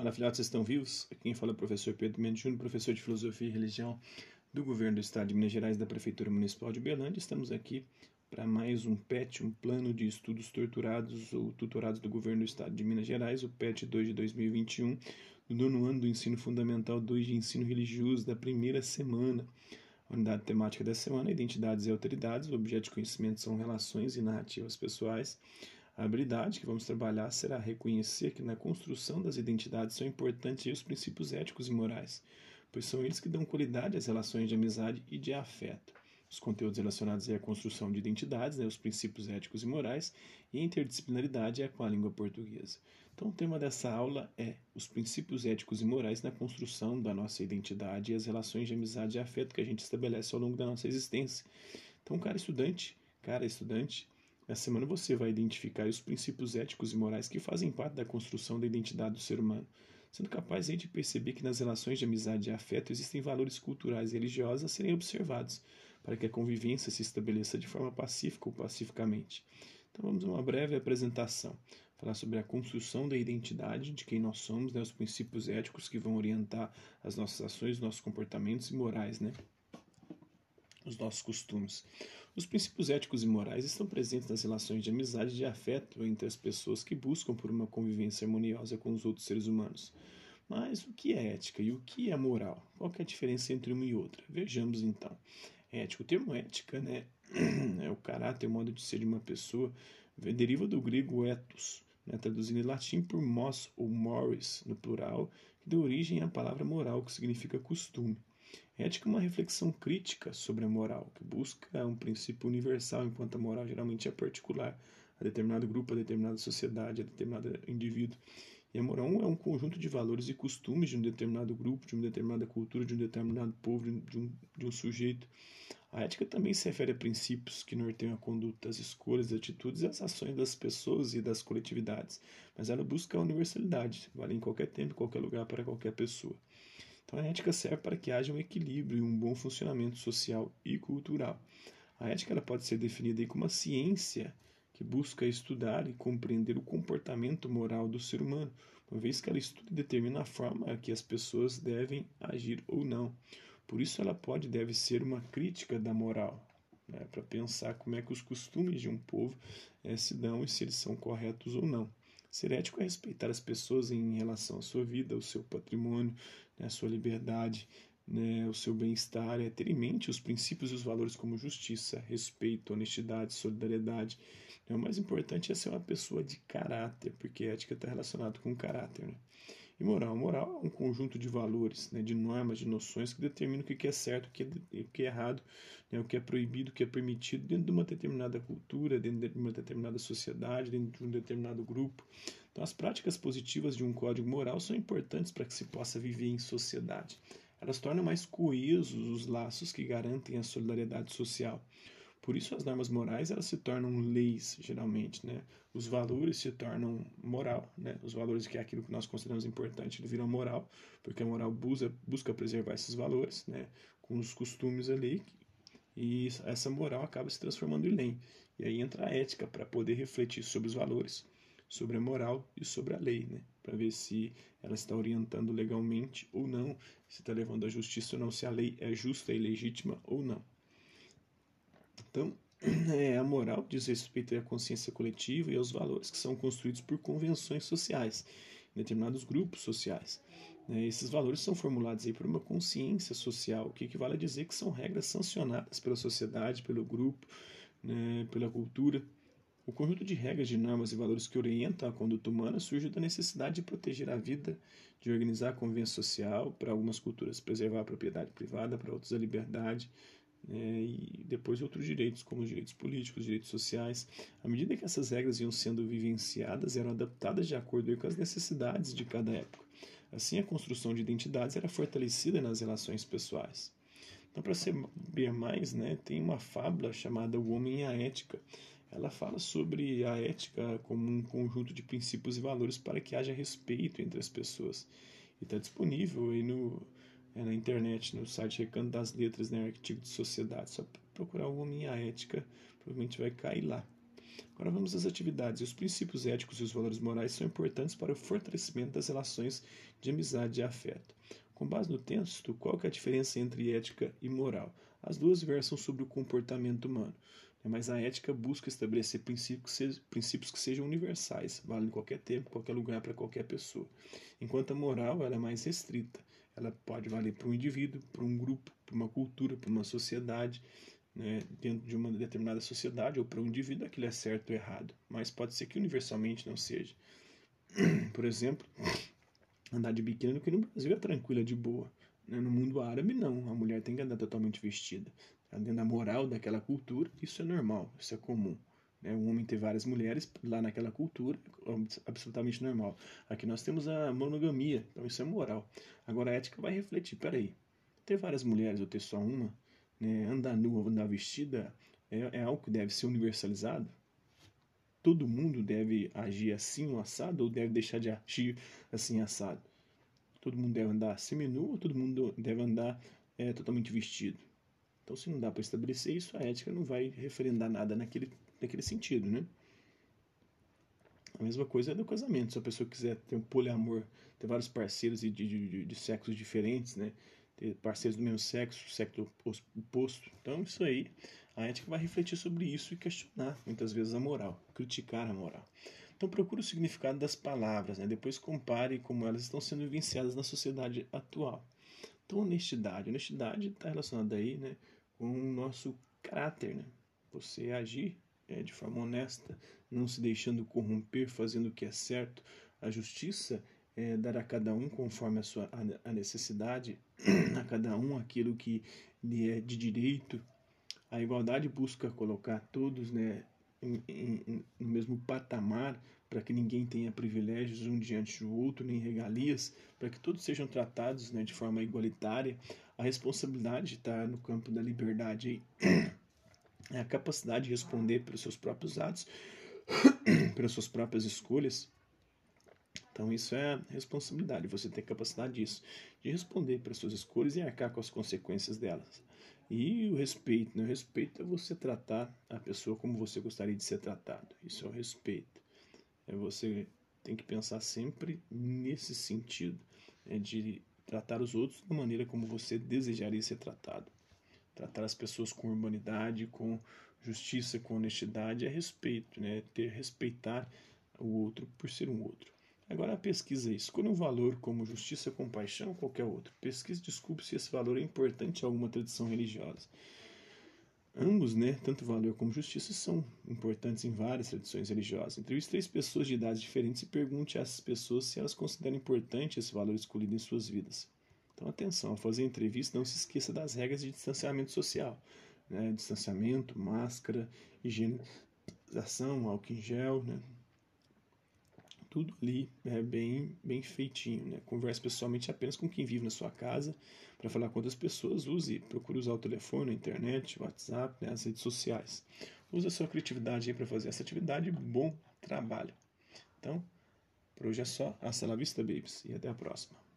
Fala, filhotes, vocês estão vivos? Aqui quem fala é o professor Pedro Mendes Júnior, professor de Filosofia e Religião do Governo do Estado de Minas Gerais da Prefeitura Municipal de Uberlândia. Estamos aqui para mais um PET, um Plano de Estudos Torturados ou Tutorados do Governo do Estado de Minas Gerais, o PET 2 de 2021, do nono ano do Ensino Fundamental 2 de Ensino Religioso, da primeira semana. A unidade temática dessa semana é Identidades e Autoridades. O objeto de conhecimento são relações e narrativas pessoais. A habilidade que vamos trabalhar será reconhecer que na construção das identidades são importantes os princípios éticos e morais, pois são eles que dão qualidade às relações de amizade e de afeto. Os conteúdos relacionados à construção de identidades, né, os princípios éticos e morais, e interdisciplinaridade é com a língua portuguesa. Então, o tema dessa aula é os princípios éticos e morais na construção da nossa identidade e as relações de amizade e afeto que a gente estabelece ao longo da nossa existência. Então, cara estudante, cara estudante, Nessa semana você vai identificar os princípios éticos e morais que fazem parte da construção da identidade do ser humano, sendo capaz de perceber que nas relações de amizade e afeto existem valores culturais e religiosos a serem observados, para que a convivência se estabeleça de forma pacífica ou pacificamente. Então vamos a uma breve apresentação, falar sobre a construção da identidade, de quem nós somos, né, os princípios éticos que vão orientar as nossas ações, nossos comportamentos e morais, né? Os nossos costumes. Os princípios éticos e morais estão presentes nas relações de amizade e de afeto entre as pessoas que buscam por uma convivência harmoniosa com os outros seres humanos. Mas o que é ética e o que é moral? Qual é a diferença entre uma e outra? Vejamos então. Ética, o termo ética, né, é o caráter, o modo de ser de uma pessoa, deriva do grego ethos, né, traduzindo em latim por mos ou mores, no plural, que deu origem à palavra moral, que significa costume. Ética é uma reflexão crítica sobre a moral, que busca um princípio universal, enquanto a moral geralmente é particular a determinado grupo, a determinada sociedade, a determinado indivíduo. E a moral é um conjunto de valores e costumes de um determinado grupo, de uma determinada cultura, de um determinado povo, de um, de um sujeito. A ética também se refere a princípios que norteiam a conduta, as escolhas, as atitudes e as ações das pessoas e das coletividades, mas ela busca a universalidade, vale em qualquer tempo, em qualquer lugar, para qualquer pessoa. Então a ética serve para que haja um equilíbrio e um bom funcionamento social e cultural. A ética ela pode ser definida como uma ciência que busca estudar e compreender o comportamento moral do ser humano, uma vez que ela estuda e determina a forma que as pessoas devem agir ou não. Por isso ela pode e deve ser uma crítica da moral, né, para pensar como é que os costumes de um povo é, se dão e se eles são corretos ou não. Ser ético é respeitar as pessoas em relação à sua vida, ao seu patrimônio, né, a sua liberdade, né, o seu bem-estar, é ter em mente os princípios e os valores como justiça, respeito, honestidade, solidariedade. Né, o mais importante é ser uma pessoa de caráter, porque ética está relacionada com caráter. Né? E moral? Moral é um conjunto de valores, né, de normas, de noções que determinam o que é certo, o que é, o que é errado, né, o que é proibido, o que é permitido dentro de uma determinada cultura, dentro de uma determinada sociedade, dentro de um determinado grupo. Então, as práticas positivas de um código moral são importantes para que se possa viver em sociedade. Elas tornam mais coesos os laços que garantem a solidariedade social. Por isso as normas morais elas se tornam leis, geralmente, né? Os valores se tornam moral, né? Os valores que é aquilo que nós consideramos importante, eles viram moral, porque a moral busca, busca preservar esses valores, né? Com os costumes ali, e essa moral acaba se transformando em lei. E aí entra a ética para poder refletir sobre os valores, sobre a moral e sobre a lei, né? Para ver se ela está orientando legalmente ou não, se está levando à justiça ou não, se a lei é justa e legítima ou não. Então, é, a moral diz respeito à consciência coletiva e aos valores que são construídos por convenções sociais, em determinados grupos sociais. Né? Esses valores são formulados aí por uma consciência social, o que equivale a dizer que são regras sancionadas pela sociedade, pelo grupo, né, pela cultura. O conjunto de regras, de normas e valores que orientam a conduta humana surge da necessidade de proteger a vida, de organizar a convivência social, para algumas culturas preservar a propriedade privada, para outras a liberdade, né, e depois outros direitos, como os direitos políticos, direitos sociais. À medida que essas regras iam sendo vivenciadas, eram adaptadas de acordo com as necessidades de cada época. Assim, a construção de identidades era fortalecida nas relações pessoais. Então, para saber mais, né, tem uma fábula chamada O Homem e a Ética. Ela fala sobre a ética como um conjunto de princípios e valores para que haja respeito entre as pessoas. E está disponível aí no, é, na internet, no site Recanto das Letras, né, artigo de sociedade. Só procurar o Homem e a Ética, provavelmente vai cair lá. Agora vamos às atividades. Os princípios éticos e os valores morais são importantes para o fortalecimento das relações de amizade e afeto. Com base no texto, qual é a diferença entre ética e moral? As duas versam sobre o comportamento humano, né? mas a ética busca estabelecer princípios que sejam universais, valem em qualquer tempo, qualquer lugar, para qualquer pessoa. Enquanto a moral ela é mais restrita, ela pode valer para um indivíduo, para um grupo, para uma cultura, para uma sociedade, né, dentro de uma determinada sociedade ou para um indivíduo aquilo é certo ou errado, mas pode ser que universalmente não seja. Por exemplo, andar de biquíni no Brasil é tranquila, de boa. Né? No mundo árabe, não. A mulher tem que andar totalmente vestida. Tá dentro da moral daquela cultura, isso é normal, isso é comum. Né? Um homem ter várias mulheres lá naquela cultura é absolutamente normal. Aqui nós temos a monogamia, então isso é moral. Agora a ética vai refletir: peraí, ter várias mulheres ou ter só uma, né? andar nua, andar vestida, é, é algo que deve ser universalizado? todo mundo deve agir assim ou assado ou deve deixar de agir assim assado? Todo mundo deve andar seminu ou todo mundo deve andar é, totalmente vestido? Então, se não dá para estabelecer isso, a ética não vai referendar nada naquele, naquele sentido, né? A mesma coisa é do casamento. Se a pessoa quiser ter um poliamor, ter vários parceiros de, de, de, de sexos diferentes, né? Ter parceiros do mesmo sexo, sexo oposto. Então, isso aí a ética vai refletir sobre isso e questionar, muitas vezes, a moral, criticar a moral. Então procure o significado das palavras, né? depois compare como elas estão sendo vivenciadas na sociedade atual. Então honestidade, honestidade está relacionada aí né, com o nosso caráter, né? Você agir é, de forma honesta, não se deixando corromper, fazendo o que é certo. A justiça é dar a cada um conforme a sua a necessidade, a cada um aquilo que lhe é de direito, a igualdade busca colocar todos né, no mesmo patamar, para que ninguém tenha privilégios um diante do outro, nem regalias, para que todos sejam tratados né, de forma igualitária. A responsabilidade está no campo da liberdade, é a capacidade de responder pelos seus próprios atos, pelas suas próprias escolhas. Então isso é responsabilidade, você tem capacidade disso, de responder pelas suas escolhas e arcar com as consequências delas. E o respeito, né? O respeito é você tratar a pessoa como você gostaria de ser tratado. Isso é o respeito. É você tem que pensar sempre nesse sentido, é de tratar os outros da maneira como você desejaria ser tratado. Tratar as pessoas com humanidade, com justiça, com honestidade é respeito, né? Ter respeitar o outro por ser um outro. Agora a pesquisa escolha um valor como justiça, compaixão ou qualquer outro. Pesquise e descubra se esse valor é importante em alguma tradição religiosa. Ambos, né, tanto valor como justiça, são importantes em várias tradições religiosas. Entreviste três pessoas de idades diferentes e pergunte a essas pessoas se elas consideram importante esse valor escolhido em suas vidas. Então, atenção, ao fazer a entrevista, não se esqueça das regras de distanciamento social. Né? Distanciamento, máscara, higienização, álcool em gel, né? Tudo ali é bem, bem feitinho. Né? Converse pessoalmente apenas com quem vive na sua casa. Para falar com outras pessoas, use, procure usar o telefone, a internet, o WhatsApp, né, as redes sociais. Use a sua criatividade para fazer essa atividade. Bom trabalho. Então, por hoje é só. Hasta la vista, babies. E até a próxima.